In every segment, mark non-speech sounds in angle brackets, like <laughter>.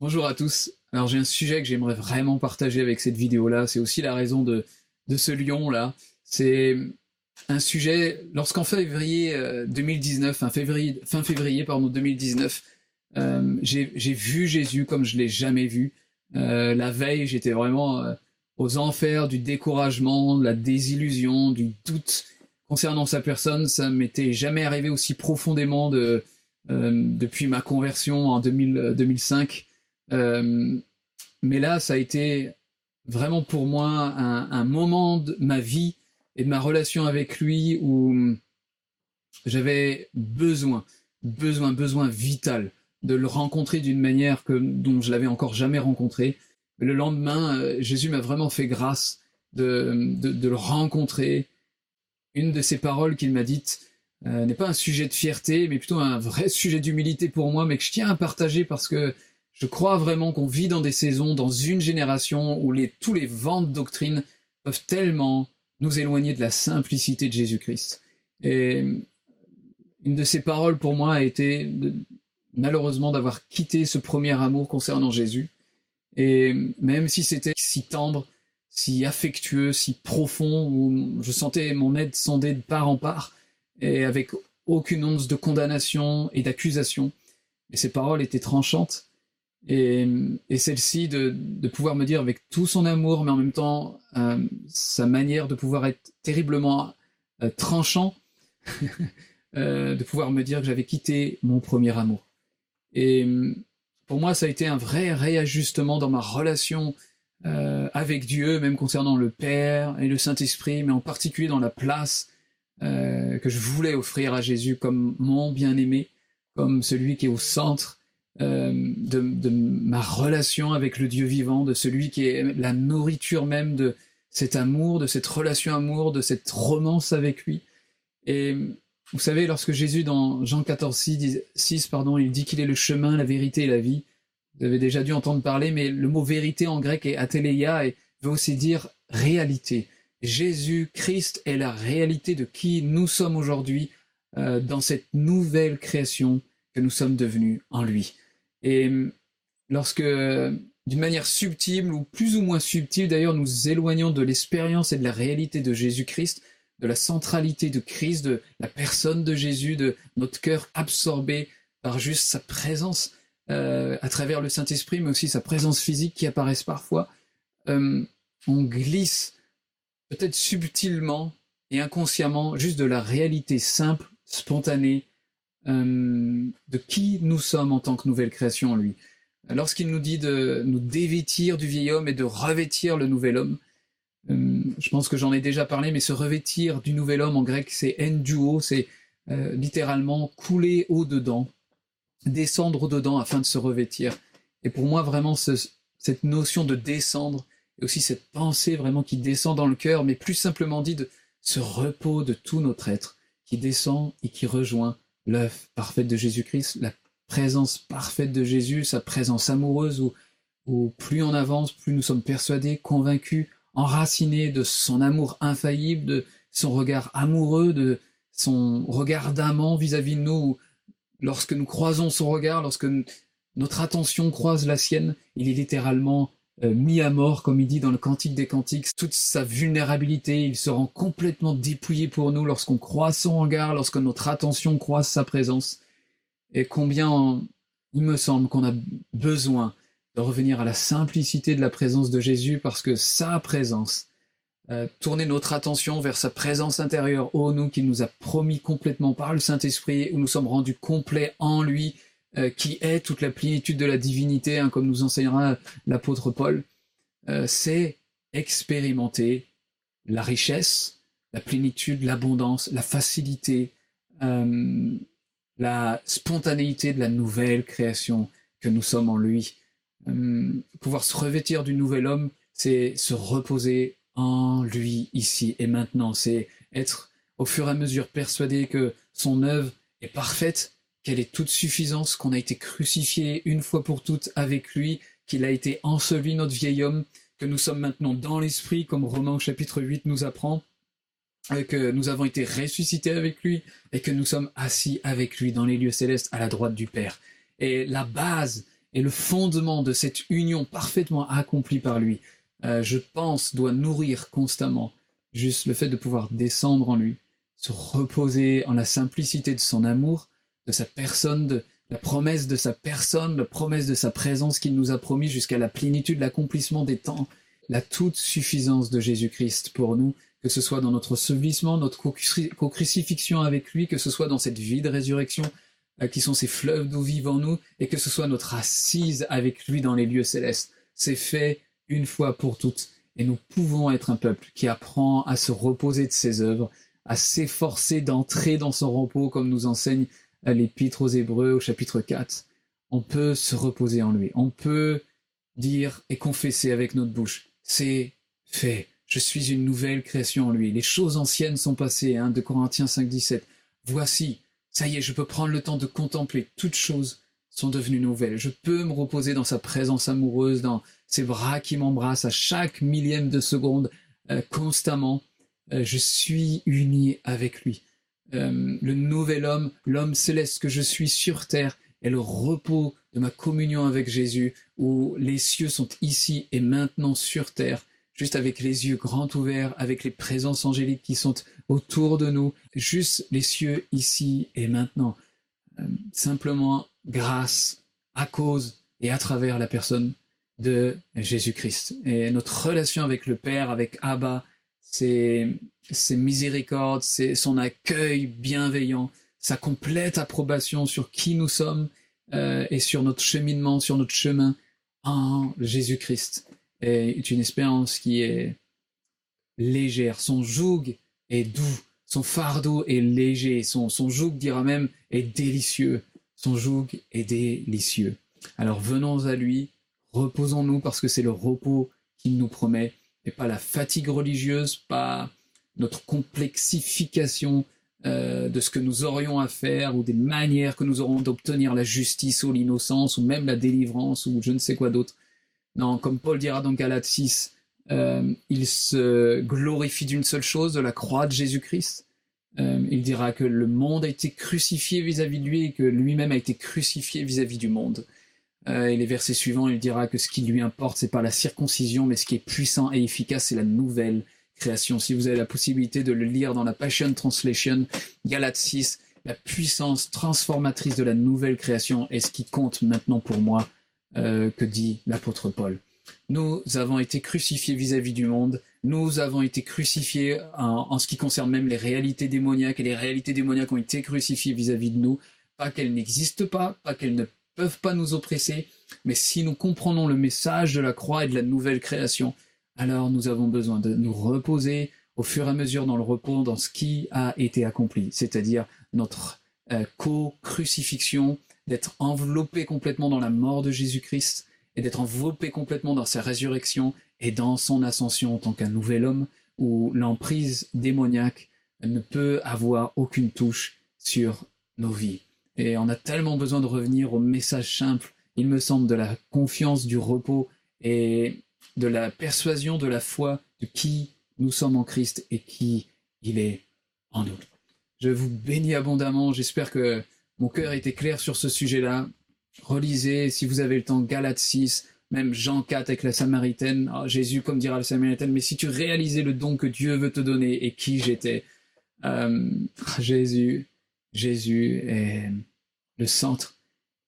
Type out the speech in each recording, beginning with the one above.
Bonjour à tous. Alors j'ai un sujet que j'aimerais vraiment partager avec cette vidéo-là. C'est aussi la raison de, de ce lion-là. C'est un sujet, lorsqu'en février 2019, fin février, fin février pardon, 2019, euh, j'ai vu Jésus comme je l'ai jamais vu. Euh, la veille, j'étais vraiment euh, aux enfers du découragement, de la désillusion, du doute concernant sa personne. Ça m'était jamais arrivé aussi profondément de, depuis ma conversion en 2000, 2005. Mais là, ça a été vraiment pour moi un, moment de ma vie et de ma relation avec lui où j'avais besoin, besoin, besoin vital de le rencontrer d'une manière que, dont je l'avais encore jamais rencontré. Le lendemain, euh, Jésus m'a vraiment fait grâce de, le rencontrer. Une de ces paroles qu'il m'a dites euh, n'est pas un sujet de fierté, mais plutôt un vrai sujet d'humilité pour moi, mais que je tiens à partager parce que je crois vraiment qu'on vit dans des saisons, dans une génération où tous les vents de doctrine peuvent tellement nous éloigner de la simplicité de Jésus-Christ. Et une de ces paroles pour moi a été malheureusement d'avoir quitté ce premier amour concernant Jésus. Et même si c'était si tendre, si affectueux, si profond, où je sentais mon aide sonder de part en part, et avec aucune once de condamnation et d'accusation. Et ces paroles étaient tranchantes. Et, celle-ci de, pouvoir me dire avec tout son amour, mais en même temps euh, sa manière de pouvoir être terriblement euh, tranchant, <laughs> euh, de pouvoir me dire que j'avais quitté mon premier amour. Et hum, pour moi, ça a été un vrai réajustement dans ma relation avec Dieu, même concernant le Père et le Saint-Esprit, mais en particulier dans la place que je voulais offrir à Jésus comme mon bien-aimé, comme celui qui est au centre euh, de, ma relation avec le Dieu vivant, de celui qui est la nourriture même de cet amour, de cette relation amour, de cette romance avec lui. Et vous savez, lorsque Jésus, dans Jean 14, 6, pardon, il dit qu'il est le chemin, la vérité et la vie, vous avez déjà dû entendre parler, mais le mot vérité en grec est athéléia et veut aussi dire réalité. Jésus-Christ est la réalité de qui nous sommes aujourd'hui euh, dans cette nouvelle création que nous sommes devenus en lui. Et lorsque, d'une manière subtile ou plus ou moins subtile d'ailleurs, nous éloignons de l'expérience et de la réalité de Jésus-Christ, de la centralité de Christ, de la personne de Jésus, de notre cœur absorbé par juste sa présence euh, à travers le Saint-Esprit, mais aussi sa présence physique qui apparaissent parfois, euh, on glisse peut-être subtilement et inconsciemment juste de la réalité simple, spontanée, euh, de qui nous sommes en tant que nouvelle création en lui. Lorsqu'il nous dit de nous dévêtir du vieil homme et de revêtir le nouvel homme, euh, je pense que j'en ai déjà parlé, mais se revêtir du nouvel homme en grec, c'est enduo, c'est euh, littéralement couler au-dedans, descendre au-dedans afin de se revêtir. Et pour moi, vraiment, cette notion de descendre, et aussi cette pensée vraiment qui descend dans le cœur, mais plus simplement dit de ce repos de tout notre être, qui descend et qui rejoint l'œuvre parfaite de Jésus-Christ, la présence parfaite de Jésus, sa présence amoureuse, où, plus on avance, plus nous sommes persuadés, convaincus, enraciné de son amour infaillible, de son regard amoureux, de son regard d'amant vis-à-vis de nous. Lorsque nous croisons son regard, lorsque notre attention croise la sienne, il est littéralement mis à mort, comme il dit dans le Cantique des Cantiques, toute sa vulnérabilité, il se rend complètement dépouillé pour nous lorsqu'on croise son regard, lorsque notre attention croise sa présence. Et combien il me semble qu'on a besoin de revenir à la simplicité de la présence de Jésus parce que sa présence, euh, tourner notre attention vers sa présence intérieure, ô nous qui nous a promis complètement par le Saint-Esprit, où nous sommes rendus complets en lui, euh, qui est toute la plénitude de la divinité, hein, comme nous enseignera l'apôtre Paul, euh, c'est expérimenter la richesse, la plénitude, l'abondance, la facilité, la spontanéité de la nouvelle création que nous sommes en lui. Euh, pouvoir se revêtir du nouvel homme, c'est se reposer en lui ici et maintenant. C'est être au fur et à mesure persuadé que son œuvre est parfaite, qu'elle est toute suffisance, qu'on a été crucifié une fois pour toutes avec lui, qu'il a été enseveli notre vieil homme, que nous sommes maintenant dans l'esprit, comme Romains chapitre 8 nous apprend, que nous avons été ressuscités avec lui et que nous sommes assis avec lui dans les lieux célestes à la droite du Père. Et la base et le fondement de cette union parfaitement accomplie par lui, euh, je pense, doit nourrir constamment juste le fait de pouvoir descendre en lui, se reposer en la simplicité de son amour, de sa personne, de la promesse de sa personne, la promesse de sa présence qu'il nous a promis jusqu'à la plénitude, l'accomplissement des temps, la toute suffisance de Jésus-Christ pour nous, que ce soit dans notre sevrissement, notre co-crucifixion avec lui, que ce soit dans cette vie de résurrection, euh, qui sont ces fleuves d'eau vive en nous, et que ce soit notre assise avec lui dans les lieux célestes. C'est fait une fois pour toutes, et nous pouvons être un peuple qui apprend à se reposer de ses œuvres, à s'efforcer d'entrer dans son repos, comme nous enseigne euh, l'Épître aux Hébreux au chapitre 4. On peut se reposer en lui. On peut dire et confesser avec notre bouche, c'est fait. Je suis une nouvelle création en lui. Les choses anciennes sont passées, hein, de Corinthiens 5, 17. Voici, ça y est, je peux prendre le temps de contempler. Toutes choses sont devenues nouvelles. Je peux me reposer dans sa présence amoureuse, dans ses bras qui m'embrassent à chaque millième de seconde, euh, constamment. Euh, je suis uni avec lui. Euh, le nouvel homme, l'homme céleste que je suis sur terre, est le repos de ma communion avec Jésus, où les cieux sont ici et maintenant sur terre juste avec les yeux grands ouverts, avec les présences angéliques qui sont autour de nous, juste les cieux ici et maintenant. Euh, simplement grâce, à cause et à travers la personne de Jésus-Christ. Et notre relation avec le Père, avec Abba, c'est ses miséricordes, c'est son accueil bienveillant, sa complète approbation sur qui nous sommes euh, et sur notre cheminement, sur notre chemin en Jésus-Christ est une expérience qui est légère. Son joug est doux, son fardeau est léger, son, son joug, dira même, est délicieux. Son joug est délicieux. Alors venons à lui, reposons-nous parce que c'est le repos qu'il nous promet, et pas la fatigue religieuse, pas notre complexification euh, de ce que nous aurions à faire ou des manières que nous aurons d'obtenir la justice ou l'innocence ou même la délivrance ou je ne sais quoi d'autre. Non, comme Paul dira dans Galates 6, euh, il se glorifie d'une seule chose, de la croix de Jésus-Christ. Euh, il dira que le monde a été crucifié vis-à-vis de lui et que lui-même a été crucifié vis-à-vis du monde. Euh, et les versets suivants, il dira que ce qui lui importe, c'est pas la circoncision, mais ce qui est puissant et efficace, c'est la nouvelle création. Si vous avez la possibilité de le lire dans la Passion Translation, Galates 6, la puissance transformatrice de la nouvelle création est ce qui compte maintenant pour moi euh, que dit l'apôtre Paul. Nous avons été crucifiés vis-à-vis du monde, nous avons été crucifiés en, ce qui concerne même les réalités démoniaques, et les réalités démoniaques ont été crucifiées vis-à-vis de nous, pas qu'elles n'existent pas, pas qu'elles ne peuvent pas nous oppresser, mais si nous comprenons le message de la croix et de la nouvelle création, alors nous avons besoin de nous reposer au fur et à mesure dans le repos, dans ce qui a été accompli, c'est-à-dire notre euh, co-crucifixion, d'être enveloppé complètement dans la mort de Jésus-Christ et d'être enveloppé complètement dans sa résurrection et dans son ascension en tant qu'un nouvel homme où l'emprise démoniaque ne peut avoir aucune touche sur nos vies. Et on a tellement besoin de revenir au message simple, il me semble, de la confiance, du repos et de la persuasion, de la foi de qui nous sommes en Christ et qui il est en nous. Je vous bénis abondamment, j'espère que mon cœur était clair sur ce sujet-là. Relisez, si vous avez le temps, Galates 6, même Jean 4 avec la Samaritaine. Oh, Jésus, comme dira la Samaritaine, mais si tu réalisais le don que Dieu veut te donner et qui j'étais, euh, <laughs> Jésus, Jésus est le centre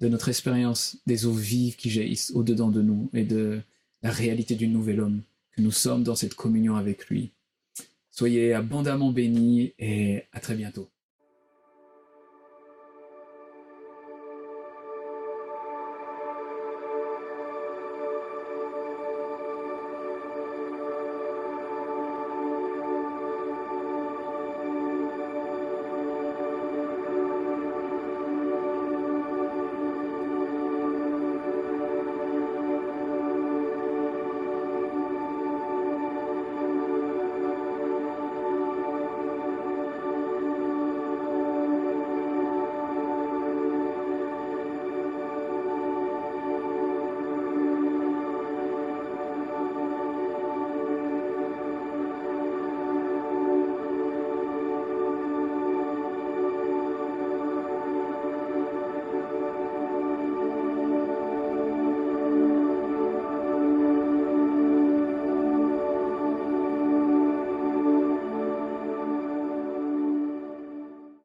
de notre expérience des eaux vives qui jaillissent au-dedans de nous et de la réalité du nouvel homme que nous sommes dans cette communion avec lui. Soyez abondamment bénis et à très bientôt.